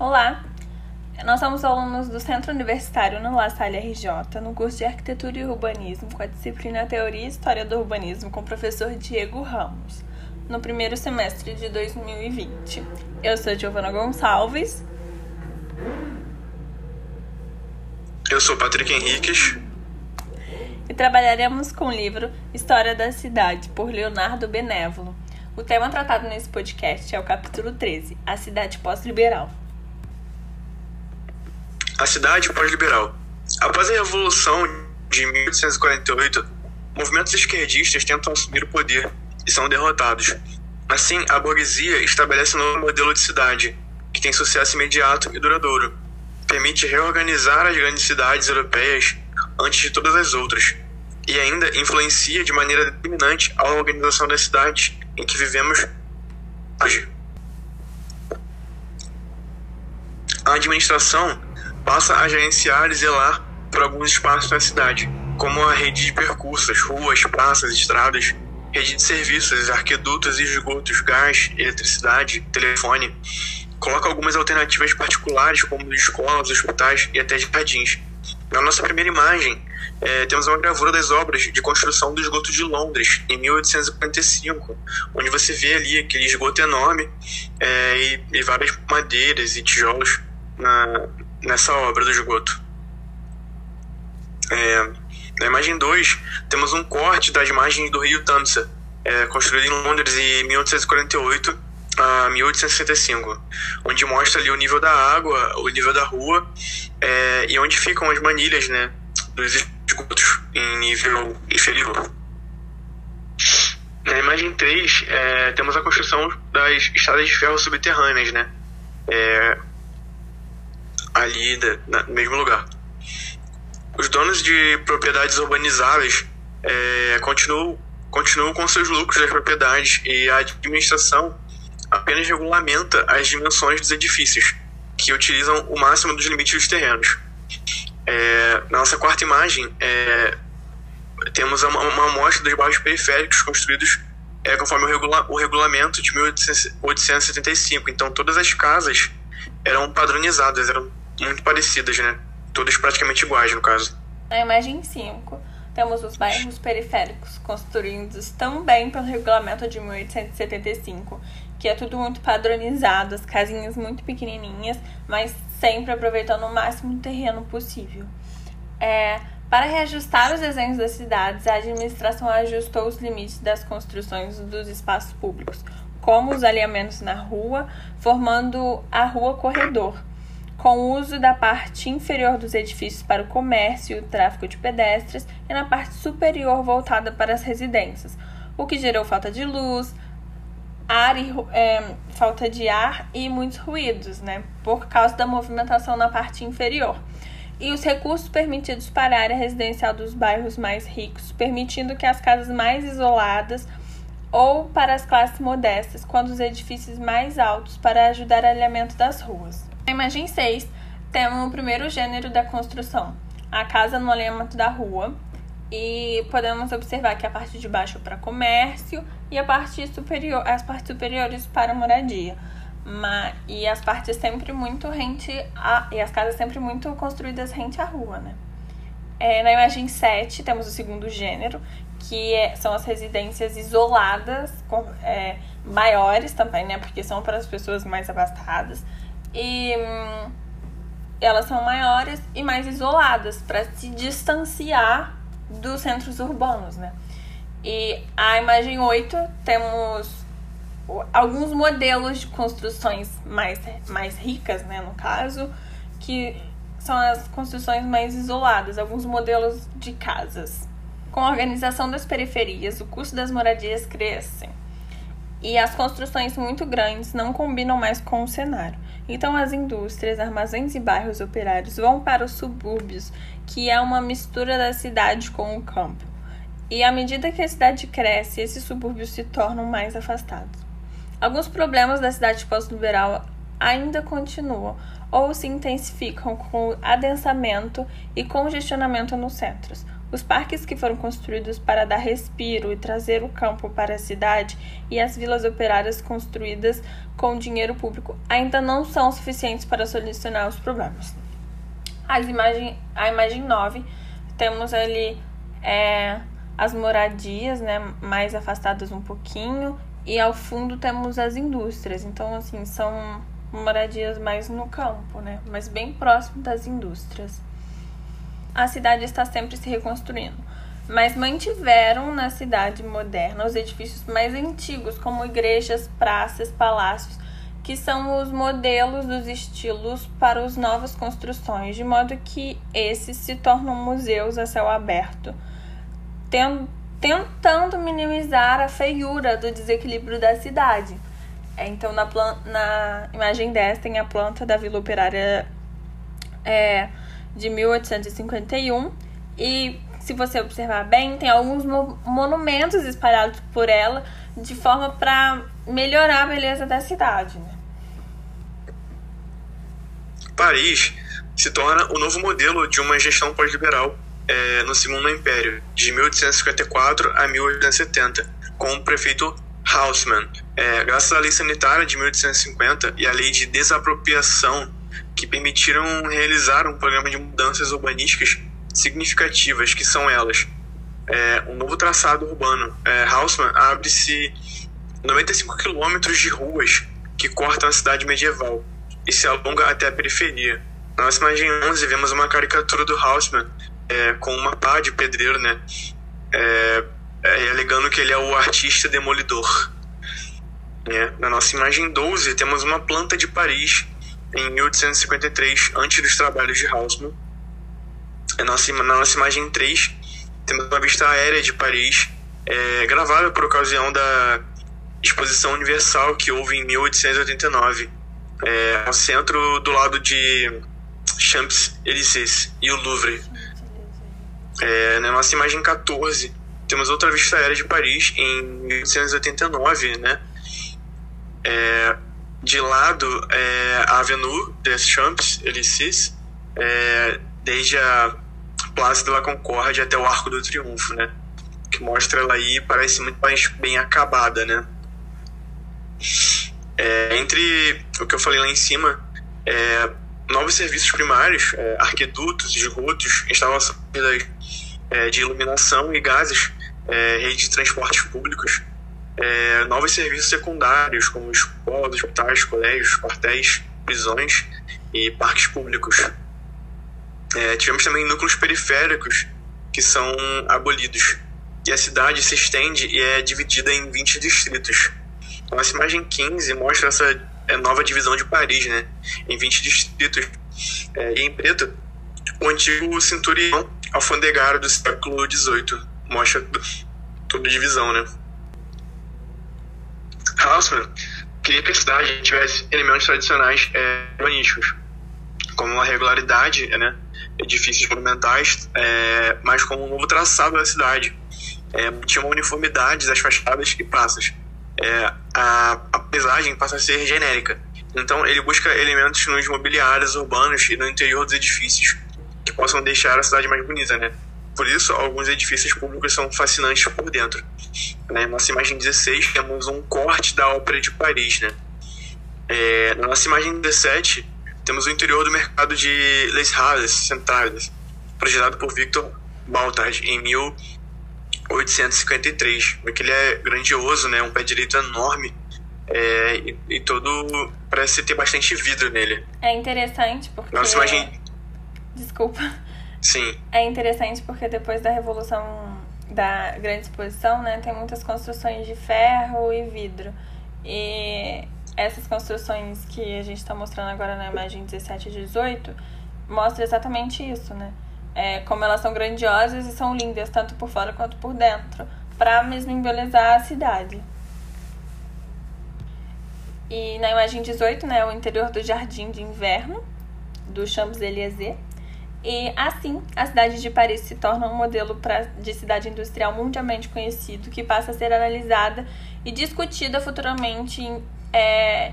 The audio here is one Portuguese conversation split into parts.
Olá, nós somos alunos do Centro Universitário no La Salle RJ, no curso de Arquitetura e Urbanismo, com a disciplina Teoria e História do Urbanismo, com o professor Diego Ramos, no primeiro semestre de 2020. Eu sou Giovana Gonçalves. Eu sou Patrick Henriques. E trabalharemos com o livro História da Cidade, por Leonardo Benévolo. O tema tratado nesse podcast é o capítulo 13, A Cidade Pós-Liberal. A cidade pós-liberal. Após a Revolução de 1848, movimentos esquerdistas tentam assumir o poder e são derrotados. Assim, a burguesia estabelece um novo modelo de cidade, que tem sucesso imediato e duradouro. Permite reorganizar as grandes cidades europeias antes de todas as outras, e ainda influencia de maneira determinante a organização das cidades em que vivemos hoje. A administração passa a gerenciar e zelar por alguns espaços da cidade, como a rede de percursos, ruas, praças, estradas, rede de serviços, arquedutos e esgotos, gás, eletricidade, telefone. Coloca algumas alternativas particulares, como escolas, hospitais e até jardins. Na nossa primeira imagem, é, temos uma gravura das obras de construção do esgoto de Londres, em 1845, onde você vê ali aquele esgoto enorme é, e, e várias madeiras e tijolos na, nessa obra do esgoto. É, na imagem 2, temos um corte das margens do rio Tamsa, é, construído em Londres em 1848 a 1865, onde mostra ali o nível da água, o nível da rua é, e onde ficam as manilhas né, dos esgotos em nível inferior. Na imagem 3, é, temos a construção das estradas de ferro subterrâneas, né? Ali no mesmo lugar. Os donos de propriedades urbanizáveis é, continuam, continuam com seus lucros das propriedades e a administração apenas regulamenta as dimensões dos edifícios, que utilizam o máximo dos limites dos terrenos. É, na nossa quarta imagem, é, temos uma, uma amostra dos bairros periféricos construídos é, conforme o, regula o regulamento de 1875. Então, todas as casas eram padronizadas, eram muito parecidas, né? Todas praticamente iguais, no caso. Na imagem 5, temos os bairros periféricos construídos também pelo regulamento de 1875, que é tudo muito padronizado, as casinhas muito pequenininhas, mas sempre aproveitando o máximo do terreno possível. É, para reajustar os desenhos das cidades, a administração ajustou os limites das construções dos espaços públicos, como os alinhamentos na rua, formando a rua corredor, com o uso da parte inferior dos edifícios para o comércio e o tráfego de pedestres e na parte superior voltada para as residências, o que gerou falta de luz, ar e, é, falta de ar e muitos ruídos, né, por causa da movimentação na parte inferior. E os recursos permitidos para a área residencial dos bairros mais ricos, permitindo que as casas mais isoladas ou para as classes modestas, quando os edifícios mais altos para ajudar o alinhamento das ruas. Na imagem 6, temos o primeiro gênero da construção, a casa no alinhamento da rua, e podemos observar que a parte de baixo é para comércio e a parte superior, as partes superiores para moradia. Mas, e as partes sempre muito rente a, e as casas sempre muito construídas rente à rua, né? É, na imagem 7 temos o segundo gênero, que é, são as residências isoladas, com, é, maiores também, né? Porque são para as pessoas mais abastadas. E hum, elas são maiores e mais isoladas para se distanciar dos centros urbanos, né? E a imagem 8 temos alguns modelos de construções mais, mais ricas, né, no caso, que são as construções mais isoladas, alguns modelos de casas. Com a organização das periferias, o custo das moradias cresce e as construções muito grandes não combinam mais com o cenário. Então, as indústrias, armazéns e bairros operários vão para os subúrbios, que é uma mistura da cidade com o campo. E à medida que a cidade cresce, esses subúrbios se tornam mais afastados. Alguns problemas da cidade pós-liberal ainda continuam ou se intensificam com o adensamento e congestionamento nos centros, Os parques que foram construídos para dar respiro e trazer o campo para a cidade e as vilas operárias construídas com dinheiro público ainda não são suficientes para solucionar os problemas. As imagem, a imagem 9, temos ali é, as moradias né, mais afastadas um pouquinho e ao fundo temos as indústrias. Então, assim, são moradias mais no campo, né? Mas bem próximo das indústrias. A cidade está sempre se reconstruindo, mas mantiveram na cidade moderna os edifícios mais antigos, como igrejas, praças, palácios, que são os modelos dos estilos para as novas construções, de modo que esses se tornam museus a céu aberto, tentando minimizar a feiura do desequilíbrio da cidade. É, então, na, na imagem 10 tem a planta da Vila Operária é, de 1851 e, se você observar bem, tem alguns mo monumentos espalhados por ela de forma para melhorar a beleza da cidade. Né? Paris se torna o novo modelo de uma gestão pós-liberal é, no Segundo Império, de 1854 a 1870, com o prefeito Haussmann. É, graças à lei sanitária de 1850 e à lei de desapropriação, que permitiram realizar um programa de mudanças urbanísticas significativas, que são elas. É, um novo traçado urbano. É, Haussmann abre-se 95 quilômetros de ruas que cortam a cidade medieval e se alonga até a periferia. Na nossa imagem 11 vemos uma caricatura do Haussmann é, com uma pá de pedreiro, né? É, é, alegando que ele é o artista demolidor. É, na nossa imagem 12, temos uma planta de Paris em 1853, antes dos trabalhos de Haussmann. Na nossa, na nossa imagem 3, temos uma vista aérea de Paris, é, gravada por ocasião da Exposição Universal que houve em 1889, é, ao centro do lado de Champs-Élysées e o Louvre. É, na nossa imagem 14, temos outra vista aérea de Paris em 1889, né? É, de lado, é, a Avenue des Champs-Élysées, é, desde a Place de la Concorde até o Arco do Triunfo, né? Que mostra ela aí, parece muito mais bem acabada, né? É, entre o que eu falei lá em cima, é, novos serviços primários, é, arquedutos, esgotos, instalações é, de iluminação e gases é, rede de transportes públicos, é, novos serviços secundários, como escolas, hospitais, colégios, quartéis, prisões e parques públicos. É, tivemos também núcleos periféricos que são abolidos. E a cidade se estende e é dividida em 20 distritos. Nossa imagem 15 mostra essa é, nova divisão de Paris, né? Em 20 distritos. É, e em preto, o antigo cinturão alfandegário do século XVIII, mostra toda divisão, né? Haussmann queria que a cidade tivesse elementos tradicionais é, urbanísticos, como a regularidade, né? edifícios monumentais, é, mas como um novo traçado da cidade. É, tinha uma uniformidade das fachadas e praças. É, a, a paisagem passa a ser genérica. Então ele busca elementos nos mobiliários urbanos e no interior dos edifícios que possam deixar a cidade mais bonita, né? Por isso, alguns edifícios públicos são fascinantes por dentro. Né? Nossa imagem 16, temos um corte da Ópera de Paris. Né? É, na nossa imagem 17, temos o interior do mercado de Les Halles Centrales, projetado por Victor Baltard em 1853. Que ele é grandioso, né? um pé direito enorme é, e, e, todo parece ter bastante vidro nele. É interessante porque. Nossa imagem. Desculpa. Sim. É interessante porque depois da Revolução da Grande Exposição, né, tem muitas construções de ferro e vidro. E essas construções que a gente está mostrando agora na imagem 17 e 18 mostra exatamente isso, né? É, como elas são grandiosas e são lindas, tanto por fora quanto por dentro, para mesmo embelezar a cidade. E na imagem 18, né, o interior do jardim de inverno do Champs-Élysées e assim, a cidade de Paris se torna um modelo pra, de cidade industrial mundialmente conhecido, que passa a ser analisada e discutida futuramente é,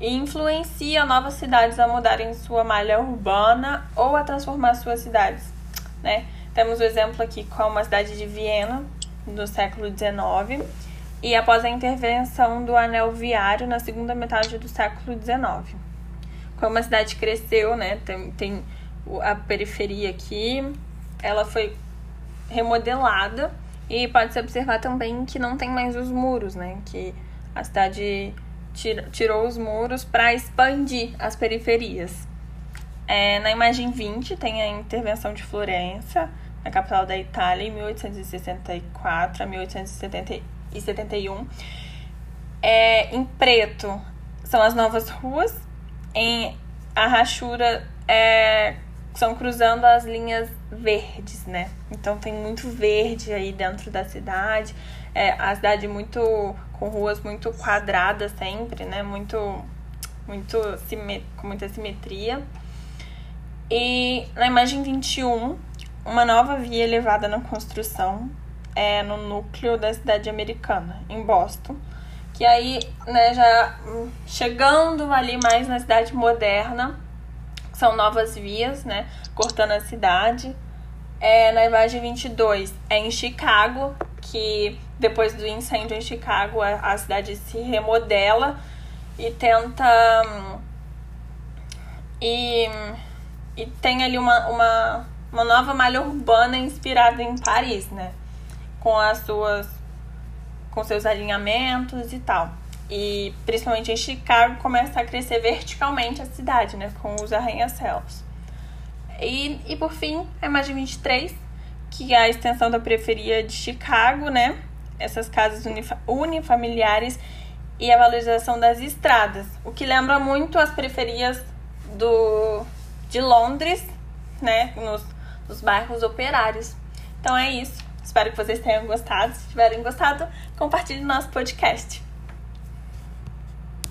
e influencia novas cidades a mudarem sua malha urbana ou a transformar suas cidades. Né? Temos o exemplo aqui com a cidade de Viena, do século XIX, e após a intervenção do anel viário na segunda metade do século XIX. Como a cidade cresceu, né, tem, tem a periferia aqui, ela foi remodelada e pode-se observar também que não tem mais os muros, né, que a cidade tirou os muros para expandir as periferias. É, na imagem 20 tem a intervenção de Florença, na capital da Itália, em 1864 a 1871. É, em preto são as novas ruas, em a rachura é, são cruzando as linhas verdes, né? Então tem muito verde aí dentro da cidade. É, a cidade muito com ruas muito quadradas sempre, né? Muito muito com muita simetria. E na imagem 21, uma nova via elevada na construção é no núcleo da cidade americana, em Boston. Que aí, né, já chegando ali mais na cidade moderna, são novas vias, né, cortando a cidade. É, na imagem 22 é em Chicago, que depois do incêndio em Chicago a, a cidade se remodela e tenta. E e tem ali uma, uma, uma nova malha urbana inspirada em Paris, né? Com as suas. com seus alinhamentos e tal. E principalmente em Chicago começa a crescer verticalmente a cidade, né? Com os arranha-céus. E, e por fim, a imagem 23, que é a extensão da periferia de Chicago, né? Essas casas unifamiliares e a valorização das estradas, o que lembra muito as periferias do, de Londres, né, nos, nos bairros operários. Então é isso. Espero que vocês tenham gostado. Se tiverem gostado, compartilhe nosso podcast.